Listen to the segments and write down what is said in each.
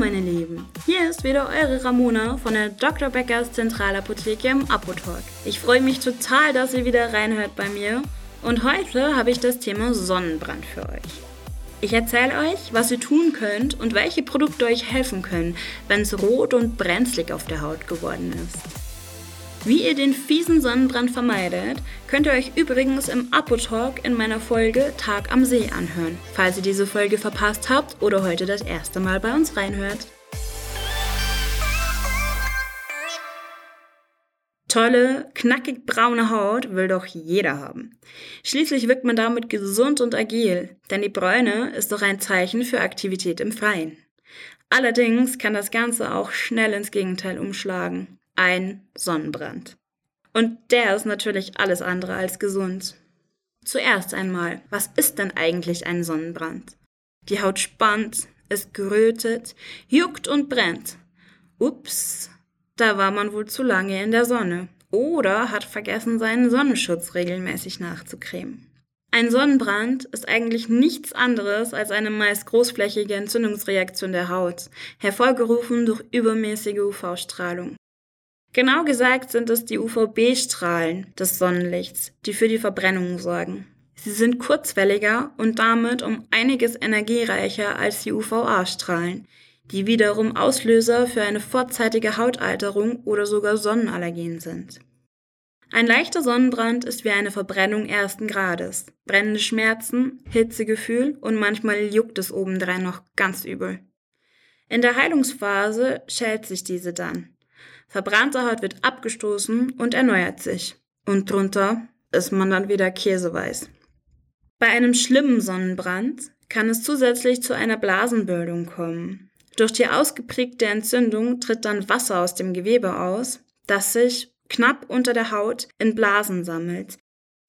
Meine Lieben, hier ist wieder eure Ramona von der Dr. Beckers Zentralapotheke im Apotalk. Ich freue mich total, dass ihr wieder reinhört bei mir und heute habe ich das Thema Sonnenbrand für euch. Ich erzähle euch, was ihr tun könnt und welche Produkte euch helfen können, wenn es rot und brenzlig auf der Haut geworden ist. Wie ihr den fiesen Sonnenbrand vermeidet, könnt ihr euch übrigens im Apotalk in meiner Folge Tag am See anhören, falls ihr diese Folge verpasst habt oder heute das erste Mal bei uns reinhört. Tolle, knackig braune Haut will doch jeder haben. Schließlich wirkt man damit gesund und agil, denn die Bräune ist doch ein Zeichen für Aktivität im Freien. Allerdings kann das Ganze auch schnell ins Gegenteil umschlagen ein Sonnenbrand. Und der ist natürlich alles andere als gesund. Zuerst einmal, was ist denn eigentlich ein Sonnenbrand? Die Haut spannt, es gerötet, juckt und brennt. Ups, da war man wohl zu lange in der Sonne oder hat vergessen, seinen Sonnenschutz regelmäßig nachzucremen. Ein Sonnenbrand ist eigentlich nichts anderes als eine meist großflächige Entzündungsreaktion der Haut, hervorgerufen durch übermäßige UV-Strahlung. Genau gesagt sind es die UVB-Strahlen des Sonnenlichts, die für die Verbrennung sorgen. Sie sind kurzwelliger und damit um einiges energiereicher als die UVA-Strahlen, die wiederum Auslöser für eine vorzeitige Hautalterung oder sogar Sonnenallergien sind. Ein leichter Sonnenbrand ist wie eine Verbrennung ersten Grades. Brennende Schmerzen, Hitzegefühl und manchmal juckt es obendrein noch ganz übel. In der Heilungsphase schält sich diese dann. Verbrannte Haut wird abgestoßen und erneuert sich. Und drunter ist man dann wieder käseweiß. Bei einem schlimmen Sonnenbrand kann es zusätzlich zu einer Blasenbildung kommen. Durch die ausgeprägte Entzündung tritt dann Wasser aus dem Gewebe aus, das sich knapp unter der Haut in Blasen sammelt.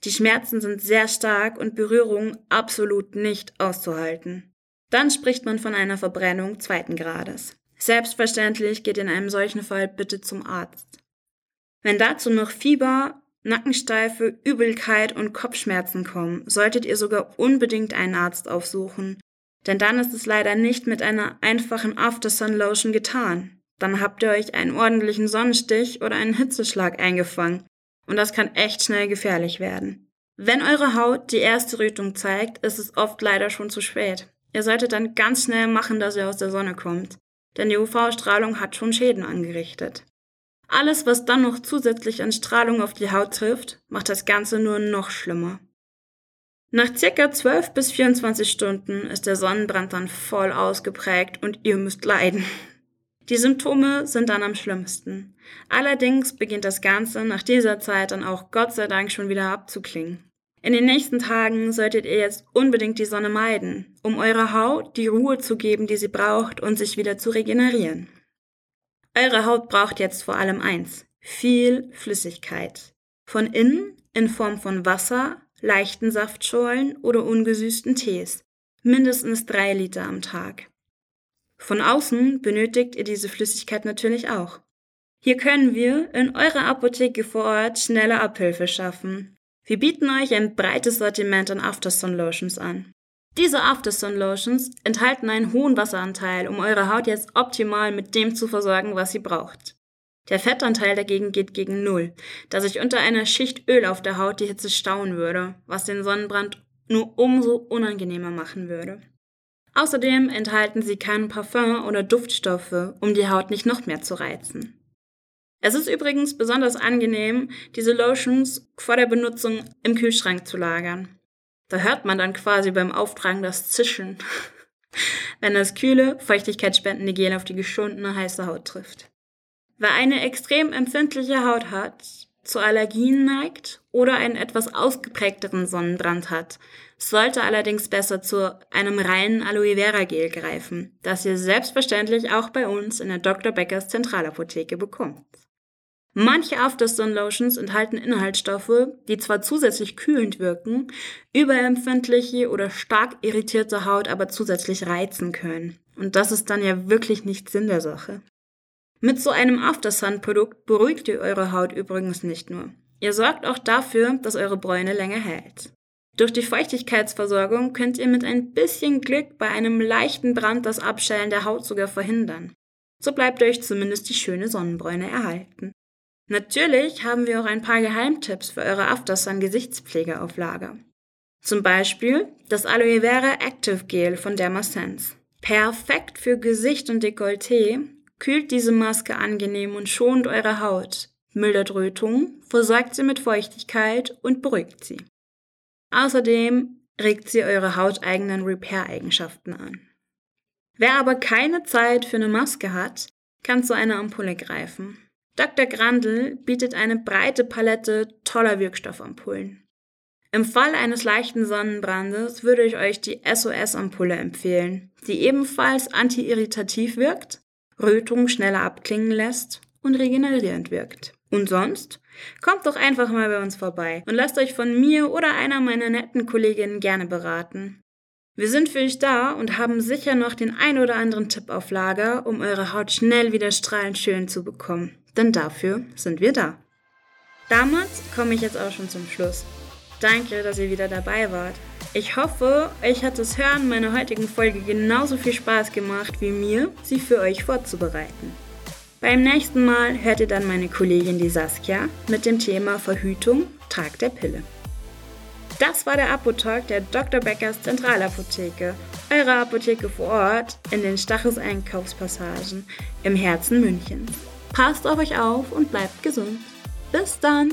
Die Schmerzen sind sehr stark und Berührung absolut nicht auszuhalten. Dann spricht man von einer Verbrennung zweiten Grades. Selbstverständlich geht in einem solchen Fall bitte zum Arzt. Wenn dazu noch Fieber, Nackensteife, Übelkeit und Kopfschmerzen kommen, solltet ihr sogar unbedingt einen Arzt aufsuchen, denn dann ist es leider nicht mit einer einfachen After-Sun Lotion getan. Dann habt ihr euch einen ordentlichen Sonnenstich oder einen Hitzeschlag eingefangen und das kann echt schnell gefährlich werden. Wenn eure Haut die erste Rötung zeigt, ist es oft leider schon zu spät. Ihr solltet dann ganz schnell machen, dass ihr aus der Sonne kommt denn die UV-Strahlung hat schon Schäden angerichtet. Alles, was dann noch zusätzlich an Strahlung auf die Haut trifft, macht das Ganze nur noch schlimmer. Nach circa 12 bis 24 Stunden ist der Sonnenbrand dann voll ausgeprägt und ihr müsst leiden. Die Symptome sind dann am schlimmsten. Allerdings beginnt das Ganze nach dieser Zeit dann auch Gott sei Dank schon wieder abzuklingen. In den nächsten Tagen solltet ihr jetzt unbedingt die Sonne meiden, um eurer Haut die Ruhe zu geben, die sie braucht und sich wieder zu regenerieren. Eure Haut braucht jetzt vor allem eins, viel Flüssigkeit. Von innen in Form von Wasser, leichten Saftschorlen oder ungesüßten Tees. Mindestens drei Liter am Tag. Von außen benötigt ihr diese Flüssigkeit natürlich auch. Hier können wir in eurer Apotheke vor Ort schnelle Abhilfe schaffen. Wir bieten euch ein breites Sortiment an Aftersun Lotions an. Diese Aftersun Lotions enthalten einen hohen Wasseranteil, um eure Haut jetzt optimal mit dem zu versorgen, was sie braucht. Der Fettanteil dagegen geht gegen Null, da sich unter einer Schicht Öl auf der Haut die Hitze stauen würde, was den Sonnenbrand nur umso unangenehmer machen würde. Außerdem enthalten sie keinen Parfum oder Duftstoffe, um die Haut nicht noch mehr zu reizen. Es ist übrigens besonders angenehm, diese Lotions vor der Benutzung im Kühlschrank zu lagern. Da hört man dann quasi beim Auftragen das Zischen, wenn das kühle, feuchtigkeitsspendende Gel auf die geschundene heiße Haut trifft. Wer eine extrem empfindliche Haut hat, zu Allergien neigt oder einen etwas ausgeprägteren Sonnenbrand hat, sollte allerdings besser zu einem reinen Aloe Vera Gel greifen, das ihr selbstverständlich auch bei uns in der Dr. Beckers Zentralapotheke bekommt. Manche Aftersun Lotions enthalten Inhaltsstoffe, die zwar zusätzlich kühlend wirken, überempfindliche oder stark irritierte Haut aber zusätzlich reizen können. Und das ist dann ja wirklich nicht Sinn der Sache. Mit so einem Aftersun-Produkt beruhigt ihr eure Haut übrigens nicht nur. Ihr sorgt auch dafür, dass eure Bräune länger hält. Durch die Feuchtigkeitsversorgung könnt ihr mit ein bisschen Glück bei einem leichten Brand das Abschellen der Haut sogar verhindern. So bleibt euch zumindest die schöne Sonnenbräune erhalten. Natürlich haben wir auch ein paar Geheimtipps für eure Aftersun Gesichtspflege auf Lager. Zum Beispiel das Aloe Vera Active Gel von Dermasense. Perfekt für Gesicht und Dekolleté, kühlt diese Maske angenehm und schont eure Haut, mildert Rötungen, versorgt sie mit Feuchtigkeit und beruhigt sie. Außerdem regt sie eure hauteigenen Repair-Eigenschaften an. Wer aber keine Zeit für eine Maske hat, kann zu einer Ampulle greifen. Dr. Grandl bietet eine breite Palette toller Wirkstoffampullen. Im Fall eines leichten Sonnenbrandes würde ich euch die SOS-Ampulle empfehlen, die ebenfalls antiirritativ wirkt, Rötungen schneller abklingen lässt und regenerierend wirkt. Und sonst? Kommt doch einfach mal bei uns vorbei und lasst euch von mir oder einer meiner netten Kolleginnen gerne beraten. Wir sind für euch da und haben sicher noch den ein oder anderen Tipp auf Lager, um eure Haut schnell wieder strahlend schön zu bekommen. Denn dafür sind wir da. Damit komme ich jetzt auch schon zum Schluss. Danke, dass ihr wieder dabei wart. Ich hoffe, euch hat das Hören meiner heutigen Folge genauso viel Spaß gemacht wie mir, sie für euch vorzubereiten. Beim nächsten Mal hört ihr dann meine Kollegin die Saskia mit dem Thema Verhütung, Tag der Pille. Das war der Apotalk der Dr. Beckers Zentralapotheke, eure Apotheke vor Ort in den Stachus Einkaufspassagen im Herzen Münchens. Passt auf euch auf und bleibt gesund. Bis dann!